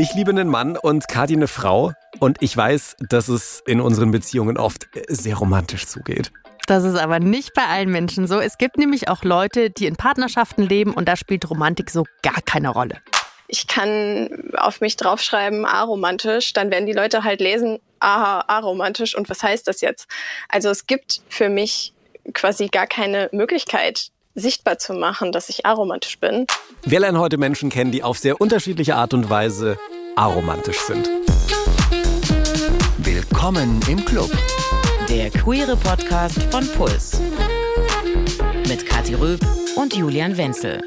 Ich liebe einen Mann und Kati eine Frau. Und ich weiß, dass es in unseren Beziehungen oft sehr romantisch zugeht. Das ist aber nicht bei allen Menschen so. Es gibt nämlich auch Leute, die in Partnerschaften leben und da spielt Romantik so gar keine Rolle. Ich kann auf mich draufschreiben, aromantisch, dann werden die Leute halt lesen, aha, aromantisch und was heißt das jetzt? Also es gibt für mich quasi gar keine Möglichkeit, sichtbar zu machen, dass ich aromantisch bin. Wir lernen heute Menschen kennen, die auf sehr unterschiedliche Art und Weise aromantisch sind. Willkommen im Club. Der queere Podcast von Puls. Mit Kathi Röb und Julian Wenzel.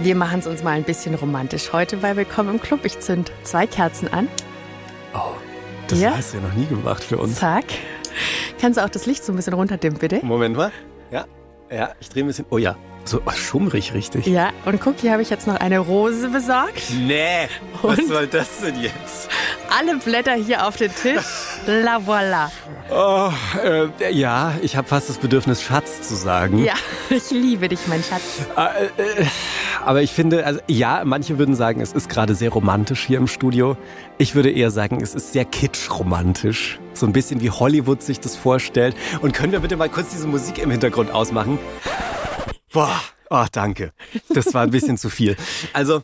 Wir machen es uns mal ein bisschen romantisch heute, weil willkommen im Club. Ich zünd zwei Kerzen an. Oh, das Ja? hast du ja noch nie gemacht für uns. Zack. Kannst du auch das Licht so ein bisschen runterdimmen, bitte? Moment mal. Ja, ja, ich drehe ein bisschen. Oh ja, so oh, schummrig richtig. Ja, und guck, hier habe ich jetzt noch eine Rose besorgt. Nee, was Und? soll das denn jetzt? Alle Blätter hier auf den Tisch. La voilà. Oh, äh, ja, ich habe fast das Bedürfnis, Schatz zu sagen. Ja, ich liebe dich, mein Schatz. Äh, äh, aber ich finde, also ja, manche würden sagen, es ist gerade sehr romantisch hier im Studio. Ich würde eher sagen, es ist sehr kitsch-romantisch. So ein bisschen wie Hollywood sich das vorstellt. Und können wir bitte mal kurz diese Musik im Hintergrund ausmachen? Boah, oh, danke. Das war ein bisschen zu viel. Also,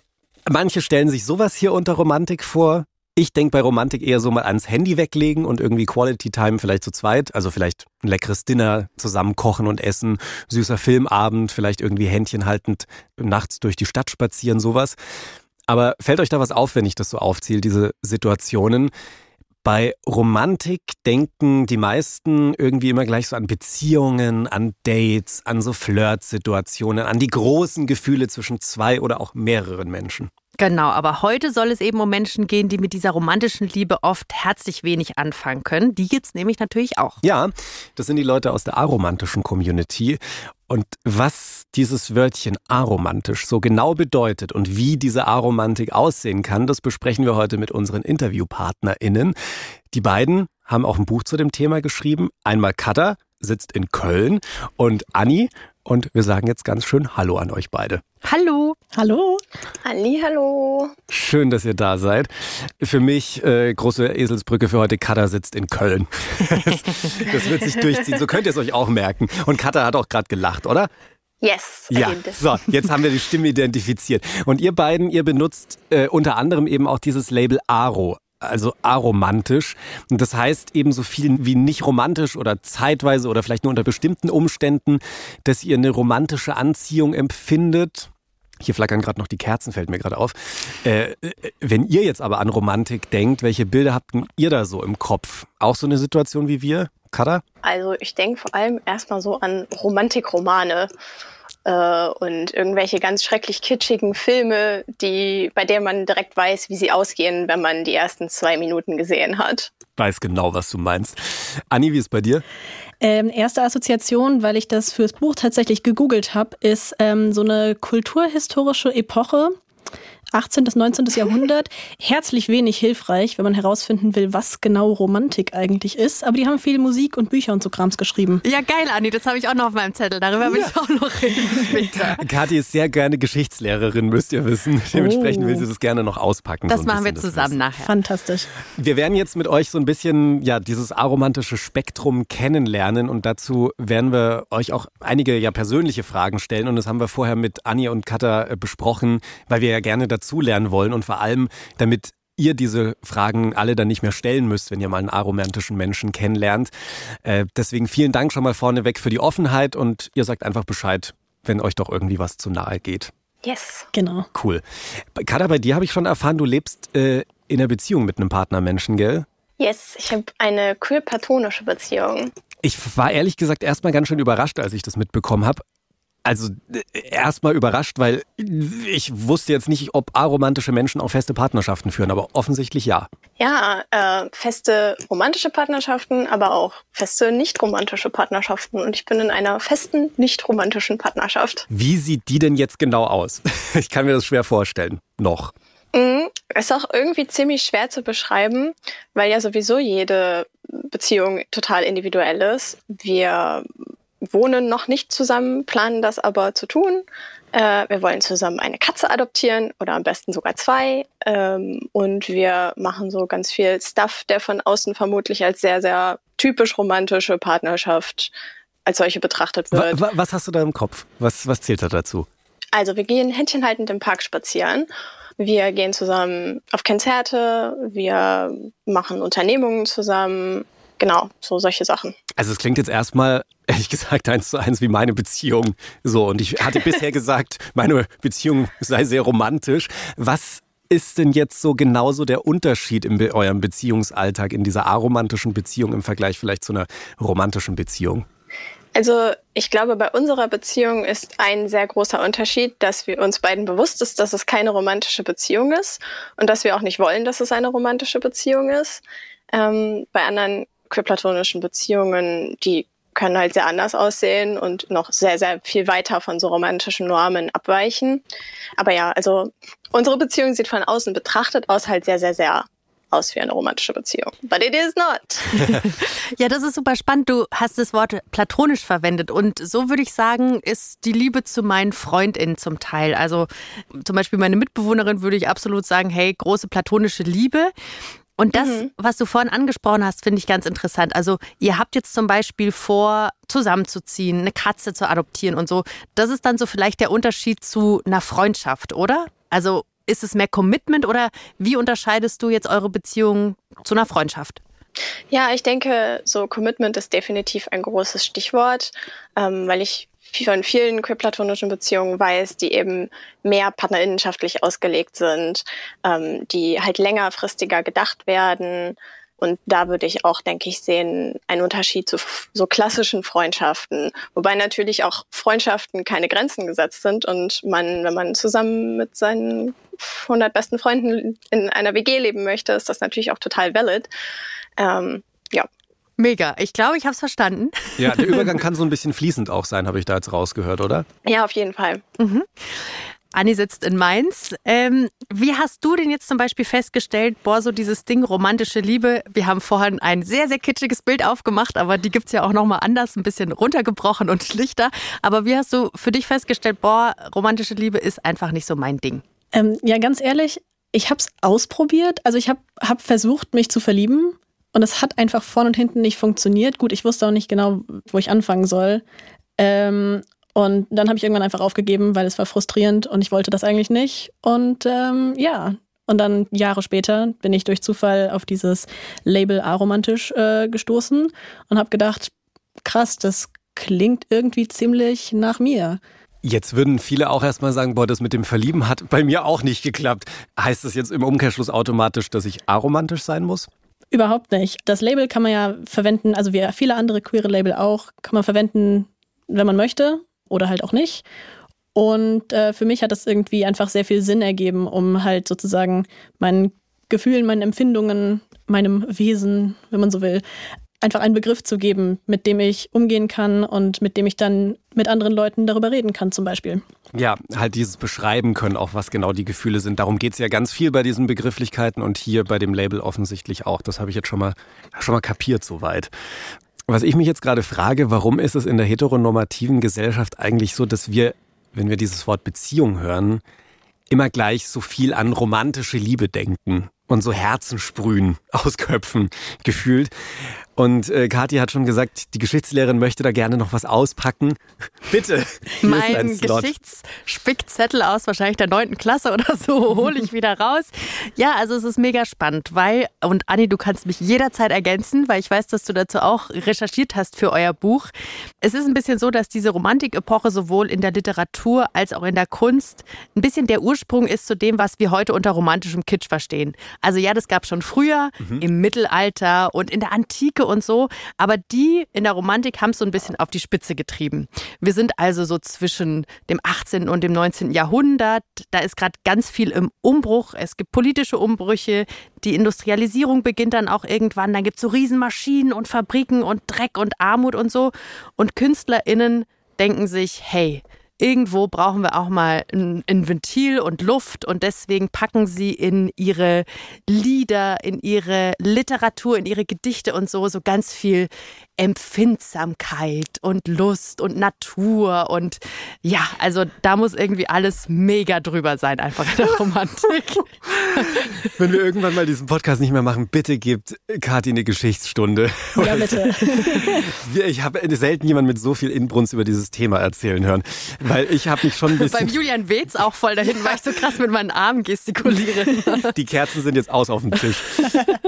manche stellen sich sowas hier unter Romantik vor. Ich denke bei Romantik eher so mal ans Handy weglegen und irgendwie Quality Time vielleicht zu zweit. Also vielleicht ein leckeres Dinner zusammen kochen und essen, süßer Filmabend, vielleicht irgendwie Händchen haltend nachts durch die Stadt spazieren, sowas. Aber fällt euch da was auf, wenn ich das so aufzähle, diese Situationen? Bei Romantik denken die meisten irgendwie immer gleich so an Beziehungen, an Dates, an so Flirtsituationen, an die großen Gefühle zwischen zwei oder auch mehreren Menschen. Genau, aber heute soll es eben um Menschen gehen, die mit dieser romantischen Liebe oft herzlich wenig anfangen können. Die gibt's nämlich natürlich auch. Ja, das sind die Leute aus der aromantischen Community. Und was dieses Wörtchen aromantisch so genau bedeutet und wie diese Aromantik aussehen kann, das besprechen wir heute mit unseren InterviewpartnerInnen. Die beiden haben auch ein Buch zu dem Thema geschrieben. Einmal Katha sitzt in Köln und Anni. Und wir sagen jetzt ganz schön Hallo an euch beide. Hallo. Hallo. Ali, hallo. Schön, dass ihr da seid. Für mich äh, große Eselsbrücke für heute. Katha sitzt in Köln. das, das wird sich durchziehen. So könnt ihr es euch auch merken. Und Katha hat auch gerade gelacht, oder? Yes, Ja, so, jetzt haben wir die Stimme identifiziert. Und ihr beiden, ihr benutzt äh, unter anderem eben auch dieses Label Aro. Also aromantisch. Und das heißt eben so viel wie nicht romantisch oder zeitweise oder vielleicht nur unter bestimmten Umständen, dass ihr eine romantische Anziehung empfindet. Hier flackern gerade noch die Kerzen, fällt mir gerade auf. Äh, äh, wenn ihr jetzt aber an Romantik denkt, welche Bilder habt ihr da so im Kopf? Auch so eine Situation wie wir? Kada? Also ich denke vor allem erstmal so an Romantikromane äh, und irgendwelche ganz schrecklich kitschigen Filme, die, bei denen man direkt weiß, wie sie ausgehen, wenn man die ersten zwei Minuten gesehen hat. Weiß genau, was du meinst. Anni, wie ist bei dir? Ähm, erste Assoziation, weil ich das fürs Buch tatsächlich gegoogelt habe, ist ähm, so eine kulturhistorische Epoche. 18. bis 19. Jahrhundert. Herzlich wenig hilfreich, wenn man herausfinden will, was genau Romantik eigentlich ist. Aber die haben viel Musik und Bücher und so Krams geschrieben. Ja, geil, Anni, das habe ich auch noch auf meinem Zettel. Darüber will ich auch noch reden später. Kathi ist sehr gerne Geschichtslehrerin, müsst ihr wissen. Dementsprechend will sie das gerne noch auspacken. Das so machen wir zusammen nachher. Fantastisch. Wir werden jetzt mit euch so ein bisschen ja dieses aromantische Spektrum kennenlernen und dazu werden wir euch auch einige ja persönliche Fragen stellen und das haben wir vorher mit Anni und Katha äh, besprochen, weil wir ja gerne dazulernen wollen und vor allem damit ihr diese Fragen alle dann nicht mehr stellen müsst, wenn ihr mal einen aromantischen Menschen kennenlernt. Äh, deswegen vielen Dank schon mal vorneweg für die Offenheit und ihr sagt einfach Bescheid, wenn euch doch irgendwie was zu nahe geht. Yes. Genau. Cool. Kada, bei dir habe ich schon erfahren, du lebst äh, in einer Beziehung mit einem Partnermenschen, gell? Yes, ich habe eine queer-platonische Beziehung. Ich war ehrlich gesagt erstmal ganz schön überrascht, als ich das mitbekommen habe. Also äh, erstmal überrascht, weil ich wusste jetzt nicht, ob aromantische Menschen auch feste Partnerschaften führen, aber offensichtlich ja. Ja, äh, feste romantische Partnerschaften, aber auch feste nicht romantische Partnerschaften. Und ich bin in einer festen nicht romantischen Partnerschaft. Wie sieht die denn jetzt genau aus? Ich kann mir das schwer vorstellen. Noch. Mhm. Ist auch irgendwie ziemlich schwer zu beschreiben, weil ja sowieso jede Beziehung total individuell ist. Wir wohnen noch nicht zusammen, planen das aber zu tun. Äh, wir wollen zusammen eine Katze adoptieren oder am besten sogar zwei. Ähm, und wir machen so ganz viel Stuff, der von außen vermutlich als sehr, sehr typisch romantische Partnerschaft als solche betrachtet wird. Was, was hast du da im Kopf? Was, was zählt da dazu? Also wir gehen händchenhaltend im Park spazieren. Wir gehen zusammen auf Konzerte, wir machen Unternehmungen zusammen, genau, so solche Sachen. Also es klingt jetzt erstmal, ehrlich gesagt, eins zu eins wie meine Beziehung. So, und ich hatte bisher gesagt, meine Beziehung sei sehr romantisch. Was ist denn jetzt so genauso der Unterschied in eurem Beziehungsalltag, in dieser aromantischen Beziehung im Vergleich vielleicht zu einer romantischen Beziehung? Also ich glaube, bei unserer Beziehung ist ein sehr großer Unterschied, dass wir uns beiden bewusst ist, dass es keine romantische Beziehung ist und dass wir auch nicht wollen, dass es eine romantische Beziehung ist. Ähm, bei anderen queerplatonischen Beziehungen, die können halt sehr anders aussehen und noch sehr, sehr viel weiter von so romantischen Normen abweichen. Aber ja, also unsere Beziehung sieht von außen betrachtet aus halt sehr, sehr, sehr aus wie eine romantische Beziehung. But it is not. ja, das ist super spannend. Du hast das Wort platonisch verwendet. Und so würde ich sagen, ist die Liebe zu meinen FreundInnen zum Teil. Also zum Beispiel meine Mitbewohnerin würde ich absolut sagen, hey, große platonische Liebe. Und das, mhm. was du vorhin angesprochen hast, finde ich ganz interessant. Also ihr habt jetzt zum Beispiel vor, zusammenzuziehen, eine Katze zu adoptieren und so. Das ist dann so vielleicht der Unterschied zu einer Freundschaft, oder? Also ist es mehr Commitment oder wie unterscheidest du jetzt eure Beziehung zu einer Freundschaft? Ja, ich denke, so Commitment ist definitiv ein großes Stichwort, ähm, weil ich von vielen queer-platonischen Beziehungen weiß, die eben mehr partnerinnenschaftlich ausgelegt sind, ähm, die halt längerfristiger gedacht werden. Und da würde ich auch, denke ich, sehen, einen Unterschied zu so klassischen Freundschaften. Wobei natürlich auch Freundschaften keine Grenzen gesetzt sind und man, wenn man zusammen mit seinen 100 besten Freunden in einer WG leben möchte, ist das natürlich auch total valid. Ähm, Mega. Ich glaube, ich habe es verstanden. Ja, der Übergang kann so ein bisschen fließend auch sein, habe ich da jetzt rausgehört, oder? Ja, auf jeden Fall. Mhm. Anni sitzt in Mainz. Ähm, wie hast du denn jetzt zum Beispiel festgestellt, boah, so dieses Ding romantische Liebe, wir haben vorhin ein sehr, sehr kitschiges Bild aufgemacht, aber die gibt es ja auch nochmal anders, ein bisschen runtergebrochen und schlichter. Aber wie hast du für dich festgestellt, boah, romantische Liebe ist einfach nicht so mein Ding? Ähm, ja, ganz ehrlich, ich habe es ausprobiert. Also ich habe hab versucht, mich zu verlieben und es hat einfach vorne und hinten nicht funktioniert. Gut, ich wusste auch nicht genau, wo ich anfangen soll. Ähm, und dann habe ich irgendwann einfach aufgegeben, weil es war frustrierend und ich wollte das eigentlich nicht. Und ähm, ja, und dann Jahre später bin ich durch Zufall auf dieses Label aromantisch äh, gestoßen und habe gedacht, krass, das klingt irgendwie ziemlich nach mir. Jetzt würden viele auch erstmal sagen, boah, das mit dem Verlieben hat bei mir auch nicht geklappt. Heißt das jetzt im Umkehrschluss automatisch, dass ich aromantisch sein muss? Überhaupt nicht. Das Label kann man ja verwenden, also wie viele andere queere Label auch, kann man verwenden, wenn man möchte oder halt auch nicht. Und äh, für mich hat das irgendwie einfach sehr viel Sinn ergeben, um halt sozusagen meinen Gefühlen, meinen Empfindungen, meinem Wesen, wenn man so will, einfach einen Begriff zu geben, mit dem ich umgehen kann und mit dem ich dann mit anderen Leuten darüber reden kann, zum Beispiel. Ja, halt dieses Beschreiben können, auch was genau die Gefühle sind. Darum geht es ja ganz viel bei diesen Begrifflichkeiten und hier bei dem Label offensichtlich auch. Das habe ich jetzt schon mal, schon mal kapiert soweit. Was ich mich jetzt gerade frage, warum ist es in der heteronormativen Gesellschaft eigentlich so, dass wir, wenn wir dieses Wort Beziehung hören, immer gleich so viel an romantische Liebe denken und so Herzen sprühen aus Köpfen gefühlt. Und äh, Kathi hat schon gesagt, die Geschichtslehrerin möchte da gerne noch was auspacken. Bitte. Mein Geschichtsspickzettel aus wahrscheinlich der neunten Klasse oder so hole ich wieder raus. Ja, also es ist mega spannend, weil, und Anni, du kannst mich jederzeit ergänzen, weil ich weiß, dass du dazu auch recherchiert hast für euer Buch. Es ist ein bisschen so, dass diese Romantik-Epoche sowohl in der Literatur als auch in der Kunst ein bisschen der Ursprung ist zu dem, was wir heute unter romantischem Kitsch verstehen. Also ja, das gab schon früher, mhm. im Mittelalter und in der Antike und so. Aber die in der Romantik haben es so ein bisschen auf die Spitze getrieben. Wir sind also so zwischen dem 18. und dem 19. Jahrhundert. Da ist gerade ganz viel im Umbruch. Es gibt politische Umbrüche. Die Industrialisierung beginnt dann auch irgendwann. Dann gibt es so Riesenmaschinen und Fabriken und Dreck und Armut und so. Und KünstlerInnen denken sich, hey, irgendwo brauchen wir auch mal ein, ein Ventil und Luft und deswegen packen sie in ihre Lieder, in ihre Literatur, in ihre Gedichte und so, so ganz viel Empfindsamkeit und Lust und Natur und ja, also da muss irgendwie alles mega drüber sein, einfach in der Romantik. Wenn wir irgendwann mal diesen Podcast nicht mehr machen, bitte gebt Kathi eine Geschichtsstunde. Ja, bitte. Ich habe selten jemanden mit so viel Inbrunst über dieses Thema erzählen hören, weil ich habe mich schon ein bisschen... Beim Julian Wetz auch voll dahin, weil ich so krass mit meinen Armen gestikuliere. Die Kerzen sind jetzt aus auf dem Tisch.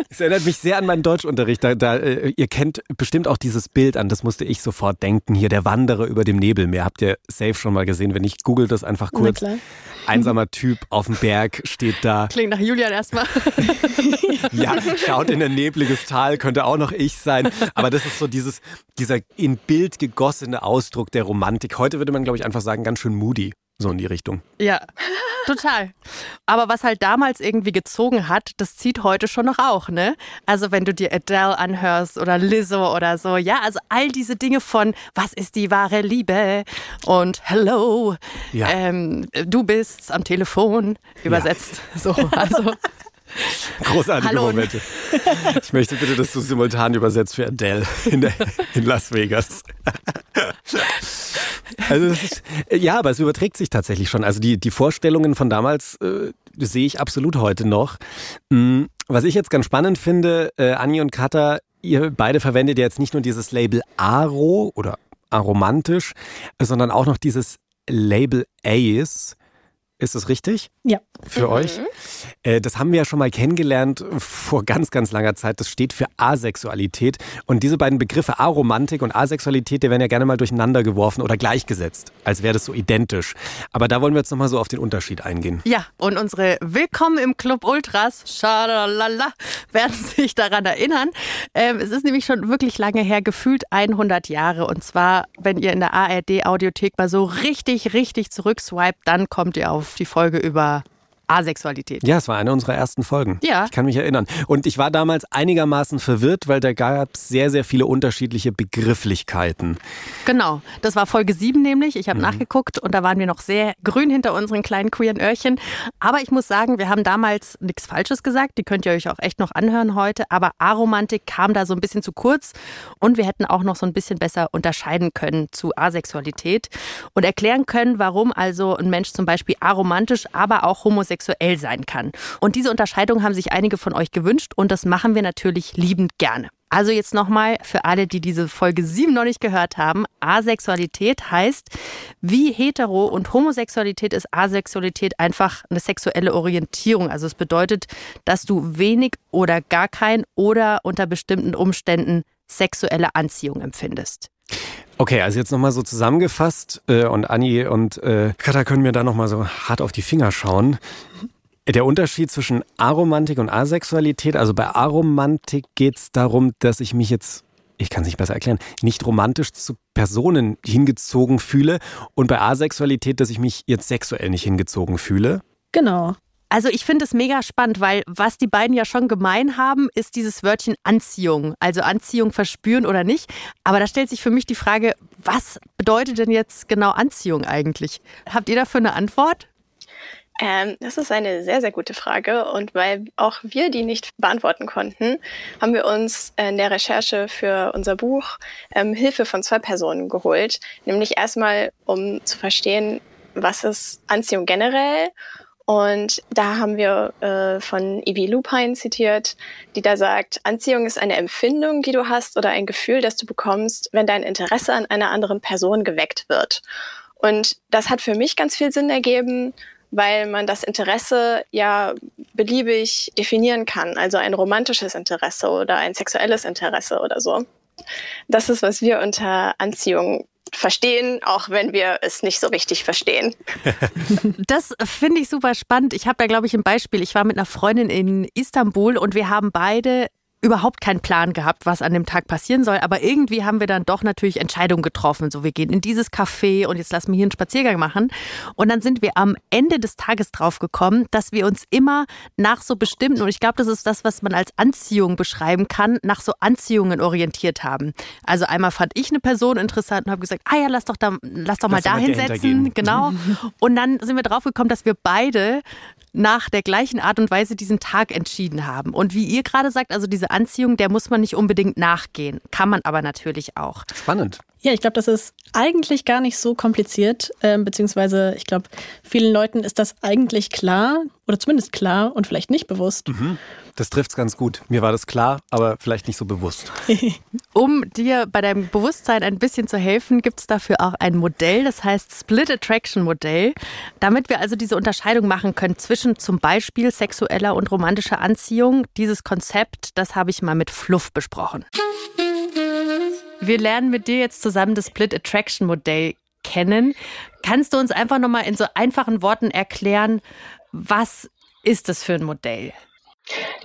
Es erinnert mich sehr an meinen Deutschunterricht. Da, da, äh, ihr kennt bestimmt auch dieses Bild an, das musste ich sofort denken. Hier der Wanderer über dem Nebelmeer. Habt ihr safe schon mal gesehen? Wenn nicht, googelt das einfach kurz. Einsamer Typ auf dem Berg steht da. Klingt nach Julian erstmal. ja, schaut in ein nebliges Tal, könnte auch noch ich sein. Aber das ist so dieses, dieser in Bild gegossene Ausdruck der Romantik. Heute würde man, glaube ich, einfach sagen, ganz schön moody. So in die Richtung. Ja, total. Aber was halt damals irgendwie gezogen hat, das zieht heute schon noch auch, ne? Also wenn du dir Adele anhörst oder Lizzo oder so, ja, also all diese Dinge von was ist die wahre Liebe und Hello, ja. ähm, du bist am Telefon übersetzt. Ja. So, also Großartige Hallo. Momente. Ich möchte bitte, dass du simultan übersetzt für Adele in, der, in Las Vegas. Also ist, ja, aber es überträgt sich tatsächlich schon. Also die, die Vorstellungen von damals äh, sehe ich absolut heute noch. Mhm. Was ich jetzt ganz spannend finde, äh, Anni und Katha, ihr beide verwendet jetzt nicht nur dieses Label Aro oder aromantisch, sondern auch noch dieses Label Ace. Ist das richtig? Ja. Für mhm. euch? Äh, das haben wir ja schon mal kennengelernt vor ganz, ganz langer Zeit. Das steht für Asexualität. Und diese beiden Begriffe Aromantik und Asexualität, die werden ja gerne mal durcheinander geworfen oder gleichgesetzt, als wäre das so identisch. Aber da wollen wir jetzt nochmal so auf den Unterschied eingehen. Ja, und unsere Willkommen im Club Ultras, schalalala, werden sich daran erinnern. Ähm, es ist nämlich schon wirklich lange her, gefühlt 100 Jahre. Und zwar, wenn ihr in der ARD-Audiothek mal so richtig, richtig zurückswiped, dann kommt ihr auf auf die Folge über Asexualität. Ja, es war eine unserer ersten Folgen. Ja. Ich kann mich erinnern. Und ich war damals einigermaßen verwirrt, weil da gab es sehr, sehr viele unterschiedliche Begrifflichkeiten. Genau. Das war Folge 7 nämlich. Ich habe mhm. nachgeguckt und da waren wir noch sehr grün hinter unseren kleinen queeren Öhrchen. Aber ich muss sagen, wir haben damals nichts Falsches gesagt. Die könnt ihr euch auch echt noch anhören heute. Aber Aromantik kam da so ein bisschen zu kurz und wir hätten auch noch so ein bisschen besser unterscheiden können zu Asexualität und erklären können, warum also ein Mensch zum Beispiel aromantisch, aber auch homosexuell homosexuell sein kann. Und diese Unterscheidung haben sich einige von euch gewünscht und das machen wir natürlich liebend gerne. Also jetzt nochmal für alle, die diese Folge 7 noch nicht gehört haben. Asexualität heißt, wie hetero und Homosexualität ist Asexualität einfach eine sexuelle Orientierung. Also es bedeutet, dass du wenig oder gar kein oder unter bestimmten Umständen sexuelle Anziehung empfindest. Okay, also jetzt nochmal so zusammengefasst äh, und Anni und äh, Katha können mir da nochmal so hart auf die Finger schauen. Der Unterschied zwischen Aromantik und Asexualität, also bei Aromantik geht es darum, dass ich mich jetzt, ich kann es nicht besser erklären, nicht romantisch zu Personen hingezogen fühle und bei Asexualität, dass ich mich jetzt sexuell nicht hingezogen fühle. Genau. Also ich finde es mega spannend, weil was die beiden ja schon gemein haben, ist dieses Wörtchen Anziehung. Also Anziehung verspüren oder nicht. Aber da stellt sich für mich die Frage, was bedeutet denn jetzt genau Anziehung eigentlich? Habt ihr dafür eine Antwort? Ähm, das ist eine sehr, sehr gute Frage. Und weil auch wir die nicht beantworten konnten, haben wir uns in der Recherche für unser Buch ähm, Hilfe von zwei Personen geholt. Nämlich erstmal, um zu verstehen, was ist Anziehung generell und da haben wir äh, von Evie Lupine zitiert, die da sagt, Anziehung ist eine Empfindung, die du hast oder ein Gefühl, das du bekommst, wenn dein Interesse an einer anderen Person geweckt wird. Und das hat für mich ganz viel Sinn ergeben, weil man das Interesse ja beliebig definieren kann. Also ein romantisches Interesse oder ein sexuelles Interesse oder so. Das ist, was wir unter Anziehung verstehen, auch wenn wir es nicht so richtig verstehen. Das finde ich super spannend. Ich habe da, glaube ich, ein Beispiel. Ich war mit einer Freundin in Istanbul und wir haben beide überhaupt keinen Plan gehabt, was an dem Tag passieren soll. Aber irgendwie haben wir dann doch natürlich Entscheidungen getroffen. So, wir gehen in dieses Café und jetzt lassen wir hier einen Spaziergang machen. Und dann sind wir am Ende des Tages drauf gekommen, dass wir uns immer nach so bestimmten, und ich glaube, das ist das, was man als Anziehung beschreiben kann, nach so Anziehungen orientiert haben. Also einmal fand ich eine Person interessant und habe gesagt, ah ja, lass doch da, lass doch mal da hinsetzen. Genau. Und dann sind wir drauf gekommen, dass wir beide nach der gleichen Art und Weise diesen Tag entschieden haben. Und wie ihr gerade sagt, also diese Anziehung, der muss man nicht unbedingt nachgehen, kann man aber natürlich auch. Spannend. Ja, ich glaube, das ist eigentlich gar nicht so kompliziert, äh, beziehungsweise ich glaube, vielen Leuten ist das eigentlich klar oder zumindest klar und vielleicht nicht bewusst. Mhm. Das trifft es ganz gut. Mir war das klar, aber vielleicht nicht so bewusst. um dir bei deinem Bewusstsein ein bisschen zu helfen, gibt es dafür auch ein Modell, das heißt Split Attraction Modell, damit wir also diese Unterscheidung machen können zwischen zum Beispiel sexueller und romantischer Anziehung. Dieses Konzept, das habe ich mal mit Fluff besprochen. Wir lernen mit dir jetzt zusammen das Split Attraction Modell kennen. Kannst du uns einfach nochmal in so einfachen Worten erklären, was ist das für ein Modell?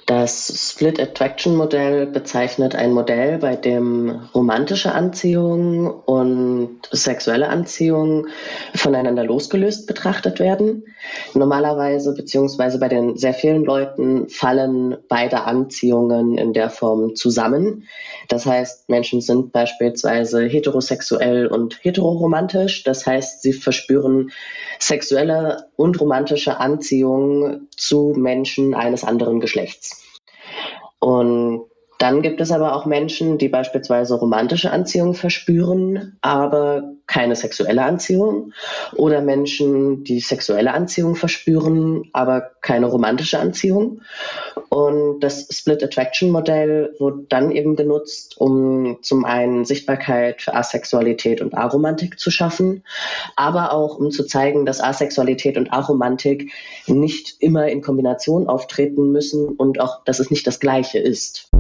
Das Split Attraction Modell bezeichnet ein Modell, bei dem romantische Anziehung und sexuelle Anziehung voneinander losgelöst betrachtet werden. Normalerweise beziehungsweise bei den sehr vielen Leuten fallen beide Anziehungen in der Form zusammen. Das heißt, Menschen sind beispielsweise heterosexuell und heteroromantisch. Das heißt, sie verspüren sexuelle und romantische Anziehung zu Menschen eines anderen Geschlechts. Und dann gibt es aber auch Menschen, die beispielsweise romantische Anziehung verspüren, aber keine sexuelle Anziehung. Oder Menschen, die sexuelle Anziehung verspüren, aber keine romantische Anziehung. Und das Split Attraction Modell wurde dann eben genutzt, um zum einen Sichtbarkeit für Asexualität und Aromantik zu schaffen, aber auch um zu zeigen, dass Asexualität und Aromantik nicht immer in Kombination auftreten müssen und auch, dass es nicht das Gleiche ist.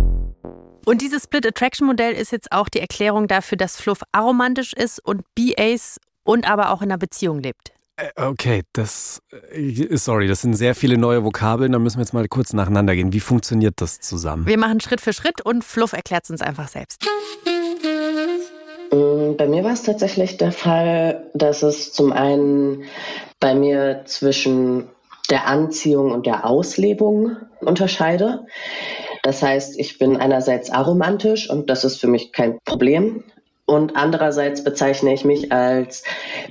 Und dieses Split Attraction Modell ist jetzt auch die Erklärung dafür, dass Fluff aromantisch ist und BAs und aber auch in einer Beziehung lebt. Äh, okay, das äh, sorry, das sind sehr viele neue Vokabeln, da müssen wir jetzt mal kurz nacheinander gehen. Wie funktioniert das zusammen? Wir machen Schritt für Schritt und Fluff erklärt es uns einfach selbst. Mm, bei mir war es tatsächlich der Fall, dass es zum einen bei mir zwischen der Anziehung und der Auslebung unterscheide. Das heißt, ich bin einerseits aromantisch und das ist für mich kein Problem. Und andererseits bezeichne ich mich als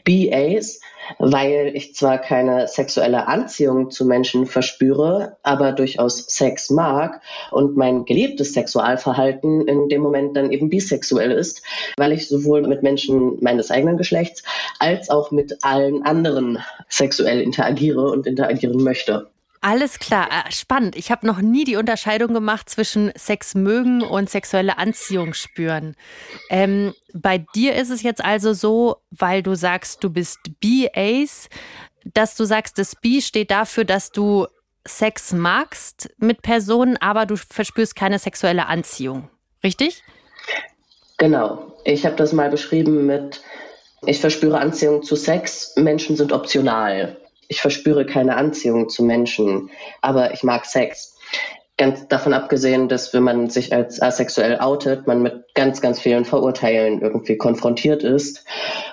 BAs, weil ich zwar keine sexuelle Anziehung zu Menschen verspüre, aber durchaus Sex mag und mein gelebtes Sexualverhalten in dem Moment dann eben bisexuell ist, weil ich sowohl mit Menschen meines eigenen Geschlechts als auch mit allen anderen sexuell interagiere und interagieren möchte. Alles klar, äh, spannend. Ich habe noch nie die Unterscheidung gemacht zwischen Sex mögen und sexuelle Anziehung spüren. Ähm, bei dir ist es jetzt also so, weil du sagst, du bist B-Ace, dass du sagst, das B steht dafür, dass du Sex magst mit Personen, aber du verspürst keine sexuelle Anziehung. Richtig? Genau. Ich habe das mal beschrieben mit, ich verspüre Anziehung zu Sex, Menschen sind optional ich verspüre keine Anziehung zu Menschen, aber ich mag Sex. Ganz davon abgesehen, dass wenn man sich als asexuell outet, man mit ganz, ganz vielen Vorurteilen irgendwie konfrontiert ist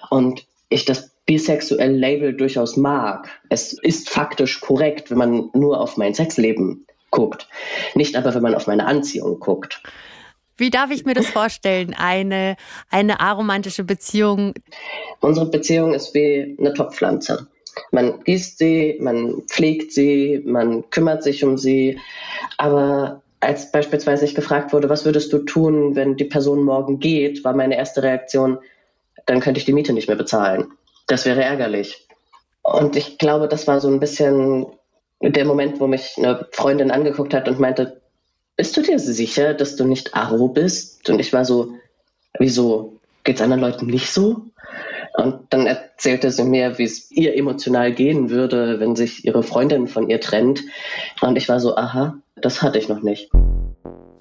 und ich das bisexuelle Label durchaus mag. Es ist faktisch korrekt, wenn man nur auf mein Sexleben guckt, nicht aber, wenn man auf meine Anziehung guckt. Wie darf ich mir das vorstellen, eine, eine aromantische Beziehung? Unsere Beziehung ist wie eine Topfpflanze. Man gießt sie, man pflegt sie, man kümmert sich um sie. Aber als beispielsweise ich gefragt wurde, was würdest du tun, wenn die Person morgen geht, war meine erste Reaktion, dann könnte ich die Miete nicht mehr bezahlen. Das wäre ärgerlich. Und ich glaube, das war so ein bisschen der Moment, wo mich eine Freundin angeguckt hat und meinte, bist du dir sicher, dass du nicht Aro bist? Und ich war so, wieso? Geht's anderen Leuten nicht so? Und dann erzählte sie mir, wie es ihr emotional gehen würde, wenn sich ihre Freundin von ihr trennt. Und ich war so, aha, das hatte ich noch nicht.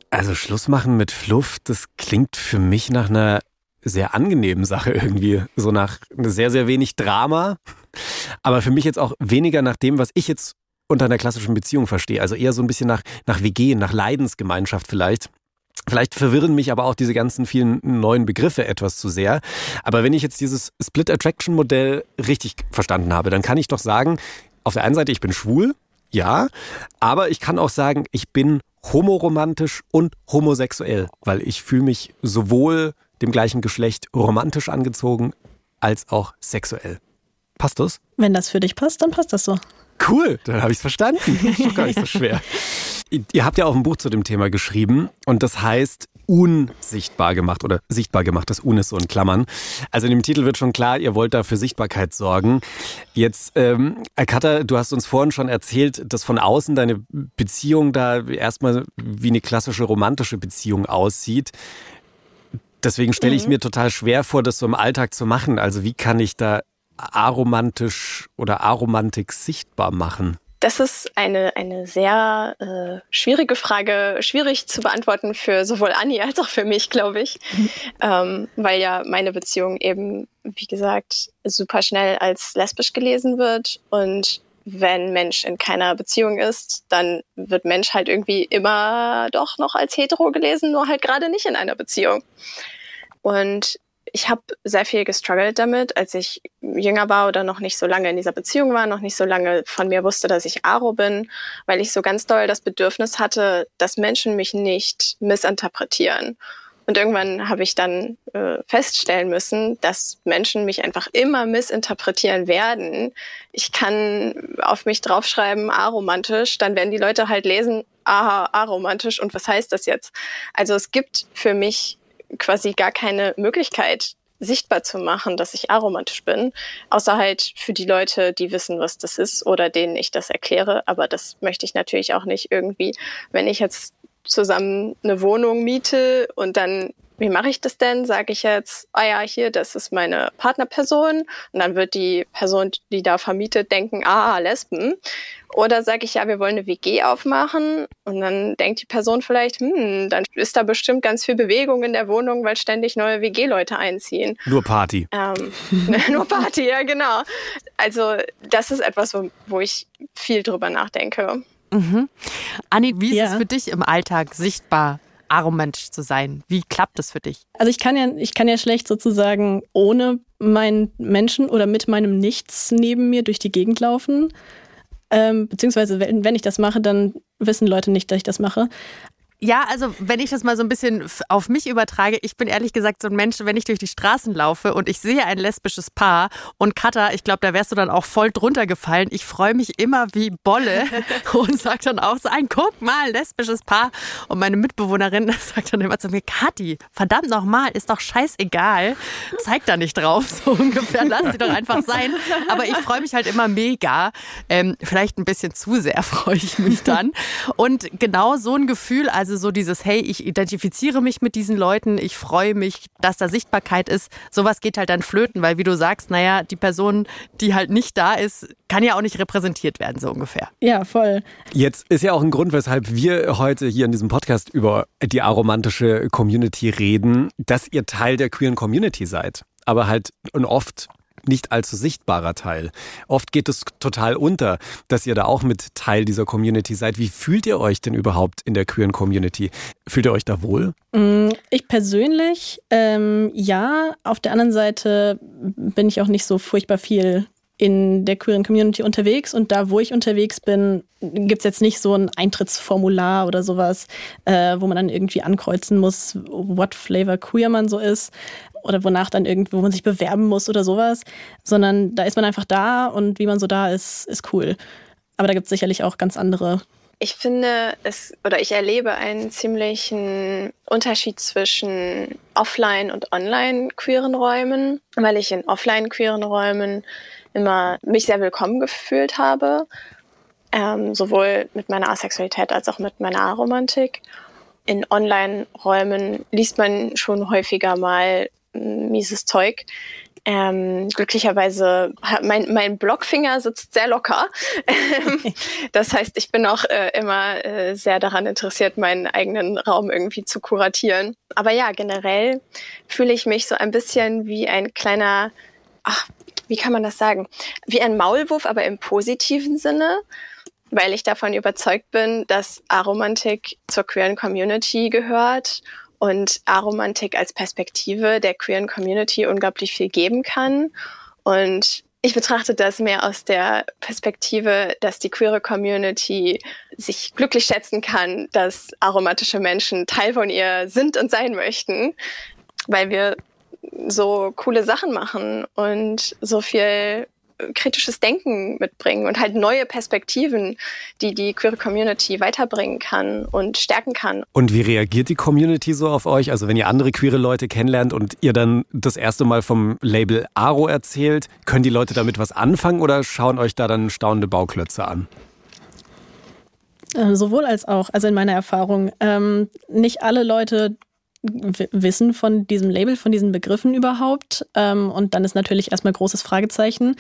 Also Schluss machen mit Fluff, das klingt für mich nach einer sehr angenehmen Sache irgendwie. So nach sehr, sehr wenig Drama. Aber für mich jetzt auch weniger nach dem, was ich jetzt unter einer klassischen Beziehung verstehe. Also eher so ein bisschen nach, nach WG, nach Leidensgemeinschaft vielleicht. Vielleicht verwirren mich aber auch diese ganzen vielen neuen Begriffe etwas zu sehr. Aber wenn ich jetzt dieses Split Attraction Modell richtig verstanden habe, dann kann ich doch sagen, auf der einen Seite, ich bin schwul, ja, aber ich kann auch sagen, ich bin homoromantisch und homosexuell, weil ich fühle mich sowohl dem gleichen Geschlecht romantisch angezogen als auch sexuell. Passt das? Wenn das für dich passt, dann passt das so. Cool, dann habe ich es verstanden. ist doch gar nicht so schwer. Ihr habt ja auch ein Buch zu dem Thema geschrieben und das heißt unsichtbar gemacht oder sichtbar gemacht. Das Un ist so in Klammern. Also in dem Titel wird schon klar, ihr wollt da für Sichtbarkeit sorgen. Jetzt, ähm, Akata, du hast uns vorhin schon erzählt, dass von außen deine Beziehung da erstmal wie eine klassische romantische Beziehung aussieht. Deswegen stelle ich mhm. mir total schwer vor, das so im Alltag zu machen. Also wie kann ich da aromantisch oder Aromantik sichtbar machen? Das ist eine, eine sehr äh, schwierige Frage, schwierig zu beantworten für sowohl Anni als auch für mich, glaube ich, mhm. ähm, weil ja meine Beziehung eben, wie gesagt, super schnell als lesbisch gelesen wird und wenn Mensch in keiner Beziehung ist, dann wird Mensch halt irgendwie immer doch noch als hetero gelesen, nur halt gerade nicht in einer Beziehung. Und ich habe sehr viel gestruggelt damit, als ich jünger war oder noch nicht so lange in dieser Beziehung war, noch nicht so lange von mir wusste, dass ich Aro bin, weil ich so ganz doll das Bedürfnis hatte, dass Menschen mich nicht missinterpretieren. Und irgendwann habe ich dann äh, feststellen müssen, dass Menschen mich einfach immer missinterpretieren werden. Ich kann auf mich draufschreiben, aromantisch, dann werden die Leute halt lesen, aha, aromantisch. Und was heißt das jetzt? Also es gibt für mich quasi gar keine Möglichkeit, sichtbar zu machen, dass ich aromantisch bin, außer halt für die Leute, die wissen, was das ist oder denen ich das erkläre. Aber das möchte ich natürlich auch nicht irgendwie, wenn ich jetzt zusammen eine Wohnung miete und dann wie mache ich das denn? Sage ich jetzt, ah ja, hier, das ist meine Partnerperson und dann wird die Person, die da vermietet, denken, ah, Lesben. Oder sage ich, ja, wir wollen eine WG aufmachen und dann denkt die Person vielleicht, hm, dann ist da bestimmt ganz viel Bewegung in der Wohnung, weil ständig neue WG-Leute einziehen. Nur Party. Ähm, nur Party, ja, genau. Also das ist etwas, wo, wo ich viel drüber nachdenke. Mhm. Anni, wie ist ja. es für dich im Alltag sichtbar, aromantisch zu sein? Wie klappt das für dich? Also ich kann ja, ich kann ja schlecht sozusagen ohne meinen Menschen oder mit meinem Nichts neben mir durch die Gegend laufen. Ähm, beziehungsweise wenn, wenn ich das mache, dann wissen Leute nicht, dass ich das mache. Ja, also wenn ich das mal so ein bisschen auf mich übertrage, ich bin ehrlich gesagt so ein Mensch, wenn ich durch die Straßen laufe und ich sehe ein lesbisches Paar und Katha, ich glaube, da wärst du dann auch voll drunter gefallen. Ich freue mich immer wie Bolle und sage dann auch so ein, guck mal, lesbisches Paar. Und meine Mitbewohnerin sagt dann immer zu mir, Kathi, verdammt nochmal, ist doch scheißegal. Zeig da nicht drauf, so ungefähr, lass sie doch einfach sein. Aber ich freue mich halt immer mega. Ähm, vielleicht ein bisschen zu sehr freue ich mich dann. Und genau so ein Gefühl, also also so dieses, hey, ich identifiziere mich mit diesen Leuten, ich freue mich, dass da Sichtbarkeit ist. Sowas geht halt dann flöten, weil wie du sagst, naja, die Person, die halt nicht da ist, kann ja auch nicht repräsentiert werden, so ungefähr. Ja, voll. Jetzt ist ja auch ein Grund, weshalb wir heute hier in diesem Podcast über die aromantische Community reden, dass ihr Teil der queeren Community seid. Aber halt und oft nicht allzu sichtbarer Teil. Oft geht es total unter, dass ihr da auch mit Teil dieser Community seid. Wie fühlt ihr euch denn überhaupt in der queeren Community? Fühlt ihr euch da wohl? Mm, ich persönlich, ähm, ja. Auf der anderen Seite bin ich auch nicht so furchtbar viel in der queeren Community unterwegs und da, wo ich unterwegs bin, gibt es jetzt nicht so ein Eintrittsformular oder sowas, äh, wo man dann irgendwie ankreuzen muss, what flavor queer man so ist oder wonach dann irgendwo man sich bewerben muss oder sowas, sondern da ist man einfach da und wie man so da ist, ist cool. Aber da gibt es sicherlich auch ganz andere. Ich finde es oder ich erlebe einen ziemlichen Unterschied zwischen offline und online queeren Räumen, weil ich in offline queeren Räumen immer mich sehr willkommen gefühlt habe, ähm, sowohl mit meiner Asexualität als auch mit meiner Aromantik. In Online-Räumen liest man schon häufiger mal mieses Zeug. Ähm, glücklicherweise hat mein, mein Blockfinger sitzt sehr locker. das heißt, ich bin auch äh, immer äh, sehr daran interessiert, meinen eigenen Raum irgendwie zu kuratieren. Aber ja, generell fühle ich mich so ein bisschen wie ein kleiner, ach, wie kann man das sagen? Wie ein Maulwurf, aber im positiven Sinne weil ich davon überzeugt bin, dass Aromantik zur queeren Community gehört und Aromantik als Perspektive der queeren Community unglaublich viel geben kann. Und ich betrachte das mehr aus der Perspektive, dass die queere Community sich glücklich schätzen kann, dass aromatische Menschen Teil von ihr sind und sein möchten, weil wir so coole Sachen machen und so viel kritisches Denken mitbringen und halt neue Perspektiven, die die queere Community weiterbringen kann und stärken kann. Und wie reagiert die Community so auf euch? Also wenn ihr andere queere Leute kennenlernt und ihr dann das erste Mal vom Label Aro erzählt, können die Leute damit was anfangen oder schauen euch da dann staunende Bauklötze an? Äh, sowohl als auch, also in meiner Erfahrung. Ähm, nicht alle Leute wissen von diesem Label, von diesen Begriffen überhaupt. Ähm, und dann ist natürlich erstmal großes Fragezeichen.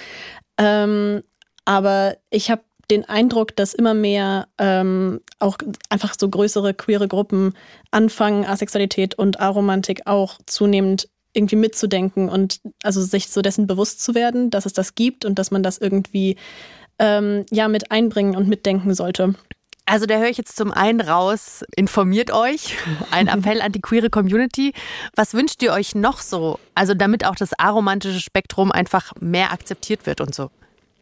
Ähm, aber ich habe den Eindruck, dass immer mehr ähm, auch einfach so größere queere Gruppen anfangen, Asexualität und Aromantik auch zunehmend irgendwie mitzudenken und also sich so dessen bewusst zu werden, dass es das gibt und dass man das irgendwie ähm, ja mit einbringen und mitdenken sollte. Also da höre ich jetzt zum einen raus, informiert euch, ein Appell an die queere Community. Was wünscht ihr euch noch so? Also damit auch das aromantische Spektrum einfach mehr akzeptiert wird und so.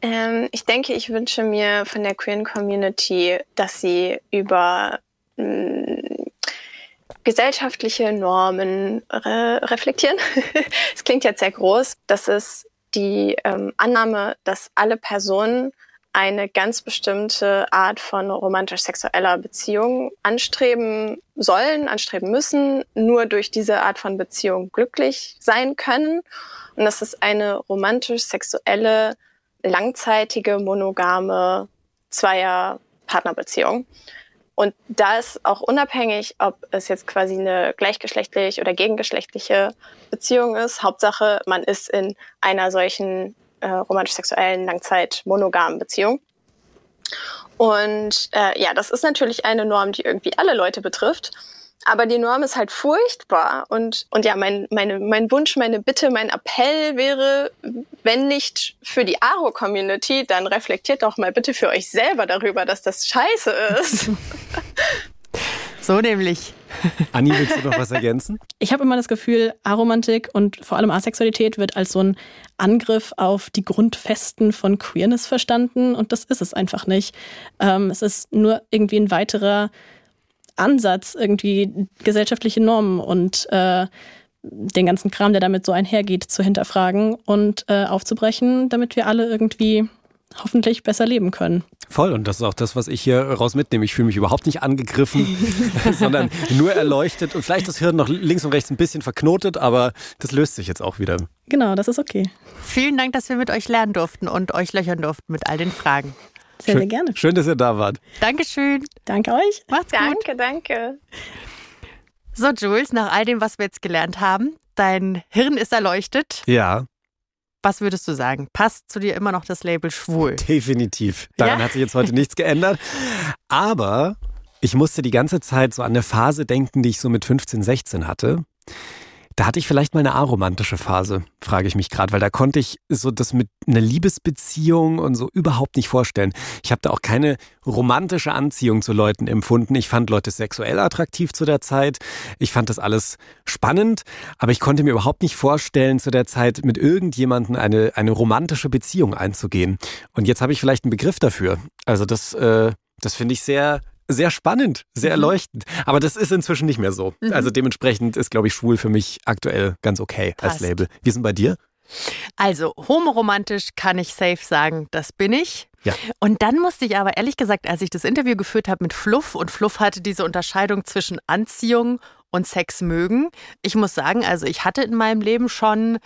Ähm, ich denke, ich wünsche mir von der queeren Community, dass sie über mh, mm, gesellschaftliche Normen re reflektieren. Es klingt jetzt sehr groß. Das ist die ähm, Annahme, dass alle Personen eine ganz bestimmte Art von romantisch-sexueller Beziehung anstreben sollen, anstreben müssen, nur durch diese Art von Beziehung glücklich sein können. Und das ist eine romantisch-sexuelle, langzeitige, monogame Zweier-Partnerbeziehung. Und da ist auch unabhängig, ob es jetzt quasi eine gleichgeschlechtlich oder gegengeschlechtliche Beziehung ist. Hauptsache, man ist in einer solchen äh, romantisch-sexuellen Langzeit-monogamen Beziehung. Und äh, ja, das ist natürlich eine Norm, die irgendwie alle Leute betrifft. Aber die Norm ist halt furchtbar. Und, und ja, mein, meine, mein Wunsch, meine Bitte, mein Appell wäre, wenn nicht für die Aro-Community, dann reflektiert doch mal bitte für euch selber darüber, dass das scheiße ist. so nämlich. Anni, willst du noch was ergänzen? Ich habe immer das Gefühl, Aromantik und vor allem Asexualität wird als so ein Angriff auf die Grundfesten von Queerness verstanden und das ist es einfach nicht. Ähm, es ist nur irgendwie ein weiterer Ansatz, irgendwie gesellschaftliche Normen und äh, den ganzen Kram, der damit so einhergeht, zu hinterfragen und äh, aufzubrechen, damit wir alle irgendwie hoffentlich besser leben können. Voll, und das ist auch das, was ich hier raus mitnehme. Ich fühle mich überhaupt nicht angegriffen, sondern nur erleuchtet und vielleicht das Hirn noch links und rechts ein bisschen verknotet, aber das löst sich jetzt auch wieder. Genau, das ist okay. Vielen Dank, dass wir mit euch lernen durften und euch löchern durften mit all den Fragen. Sehr, schön, sehr gerne. Schön, dass ihr da wart. Dankeschön. Danke euch. Macht's danke, gut. Danke, danke. So, Jules, nach all dem, was wir jetzt gelernt haben, dein Hirn ist erleuchtet. Ja. Was würdest du sagen? Passt zu dir immer noch das Label schwul? Definitiv. Daran ja? hat sich jetzt heute nichts geändert. Aber ich musste die ganze Zeit so an eine Phase denken, die ich so mit 15, 16 hatte. Da hatte ich vielleicht mal eine aromantische Phase, frage ich mich gerade, weil da konnte ich so das mit einer Liebesbeziehung und so überhaupt nicht vorstellen. Ich habe da auch keine romantische Anziehung zu Leuten empfunden. Ich fand Leute sexuell attraktiv zu der Zeit. Ich fand das alles spannend, aber ich konnte mir überhaupt nicht vorstellen, zu der Zeit mit irgendjemandem eine, eine romantische Beziehung einzugehen. Und jetzt habe ich vielleicht einen Begriff dafür. Also das, äh, das finde ich sehr sehr spannend, sehr mhm. erleuchtend. Aber das ist inzwischen nicht mehr so. Mhm. Also dementsprechend ist, glaube ich, schwul für mich aktuell ganz okay Passt. als Label. Wie ist denn bei dir? Also, homoromantisch kann ich safe sagen, das bin ich. Ja. Und dann musste ich aber ehrlich gesagt, als ich das Interview geführt habe mit Fluff und Fluff hatte diese Unterscheidung zwischen Anziehung und Sex mögen. Ich muss sagen, also ich hatte in meinem Leben schon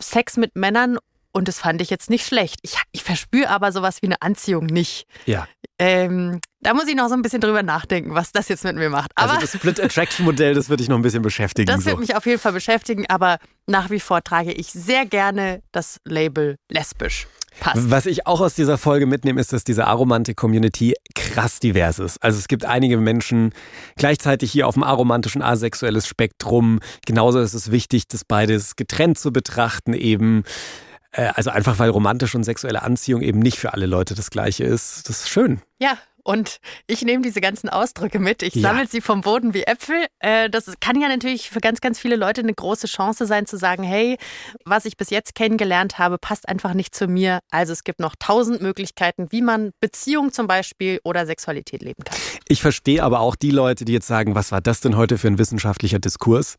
Sex mit Männern und das fand ich jetzt nicht schlecht. Ich, ich verspüre aber sowas wie eine Anziehung nicht. Ja. Ähm, da muss ich noch so ein bisschen drüber nachdenken, was das jetzt mit mir macht. Also aber also das Split Attraction Modell, das würde ich noch ein bisschen beschäftigen. Das wird so. mich auf jeden Fall beschäftigen, aber nach wie vor trage ich sehr gerne das Label lesbisch. Passt. Was ich auch aus dieser Folge mitnehme, ist, dass diese Aromantik-Community krass divers ist. Also es gibt einige Menschen gleichzeitig hier auf dem aromantischen asexuelles Spektrum. Genauso ist es wichtig, das beides getrennt zu betrachten eben. Äh, also einfach, weil romantische und sexuelle Anziehung eben nicht für alle Leute das Gleiche ist. Das ist schön. Ja, und ich nehme diese ganzen Ausdrücke mit. Ich ja. sammle sie vom Boden wie Äpfel. Äh, das kann ja natürlich für ganz, ganz viele Leute eine große Chance sein, zu sagen, hey, was ich bis jetzt kennengelernt habe, passt einfach nicht zu mir. Also es gibt noch tausend Möglichkeiten, wie man Beziehung zum Beispiel oder Sexualität leben kann. Ich verstehe aber auch die Leute, die jetzt sagen, was war das denn heute für ein wissenschaftlicher Diskurs?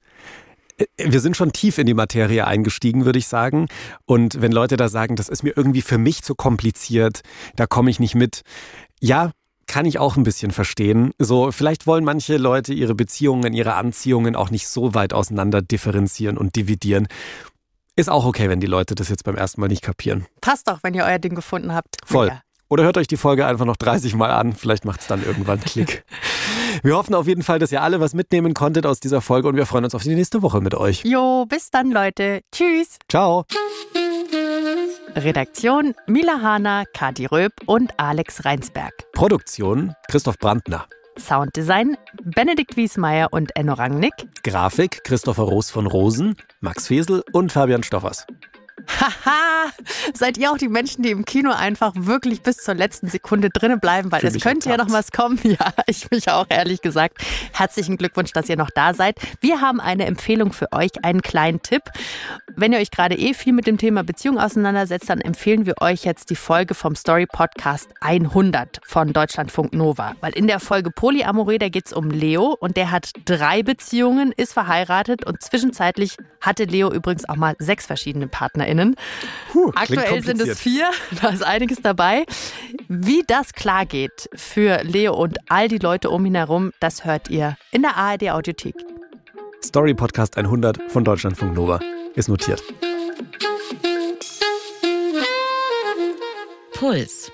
Wir sind schon tief in die Materie eingestiegen, würde ich sagen. Und wenn Leute da sagen, das ist mir irgendwie für mich zu kompliziert, da komme ich nicht mit. Ja, kann ich auch ein bisschen verstehen. So, vielleicht wollen manche Leute ihre Beziehungen, ihre Anziehungen auch nicht so weit auseinander differenzieren und dividieren. Ist auch okay, wenn die Leute das jetzt beim ersten Mal nicht kapieren. Passt doch, wenn ihr euer Ding gefunden habt. Voll. Mega. Oder hört euch die Folge einfach noch 30 Mal an. Vielleicht macht es dann irgendwann Klick. Wir hoffen auf jeden Fall, dass ihr alle was mitnehmen konntet aus dieser Folge und wir freuen uns auf die nächste Woche mit euch. Jo, bis dann, Leute. Tschüss. Ciao. Redaktion Mila Hahner, Kati Röb und Alex Reinsberg. Produktion Christoph Brandner. Sounddesign Benedikt Wiesmeier und Enno Rangnick. Grafik Christopher Roos von Rosen, Max Fesel und Fabian Stoffers. Haha, seid ihr auch die Menschen, die im Kino einfach wirklich bis zur letzten Sekunde drinnen bleiben, weil es könnte ja noch was kommen. Ja, ich mich auch ehrlich gesagt. Herzlichen Glückwunsch, dass ihr noch da seid. Wir haben eine Empfehlung für euch, einen kleinen Tipp. Wenn ihr euch gerade eh viel mit dem Thema Beziehung auseinandersetzt, dann empfehlen wir euch jetzt die Folge vom Story Podcast 100 von Deutschlandfunk Nova. Weil in der Folge Polyamore, da geht es um Leo und der hat drei Beziehungen, ist verheiratet und zwischenzeitlich hatte Leo übrigens auch mal sechs verschiedene PartnerInnen. HörerInnen. Puh, Aktuell sind es vier, da ist einiges dabei. Wie das klar geht für Leo und all die Leute um ihn herum, das hört ihr in der ARD Audiothek. Story Podcast 100 von Deutschlandfunk Nova ist notiert. Puls.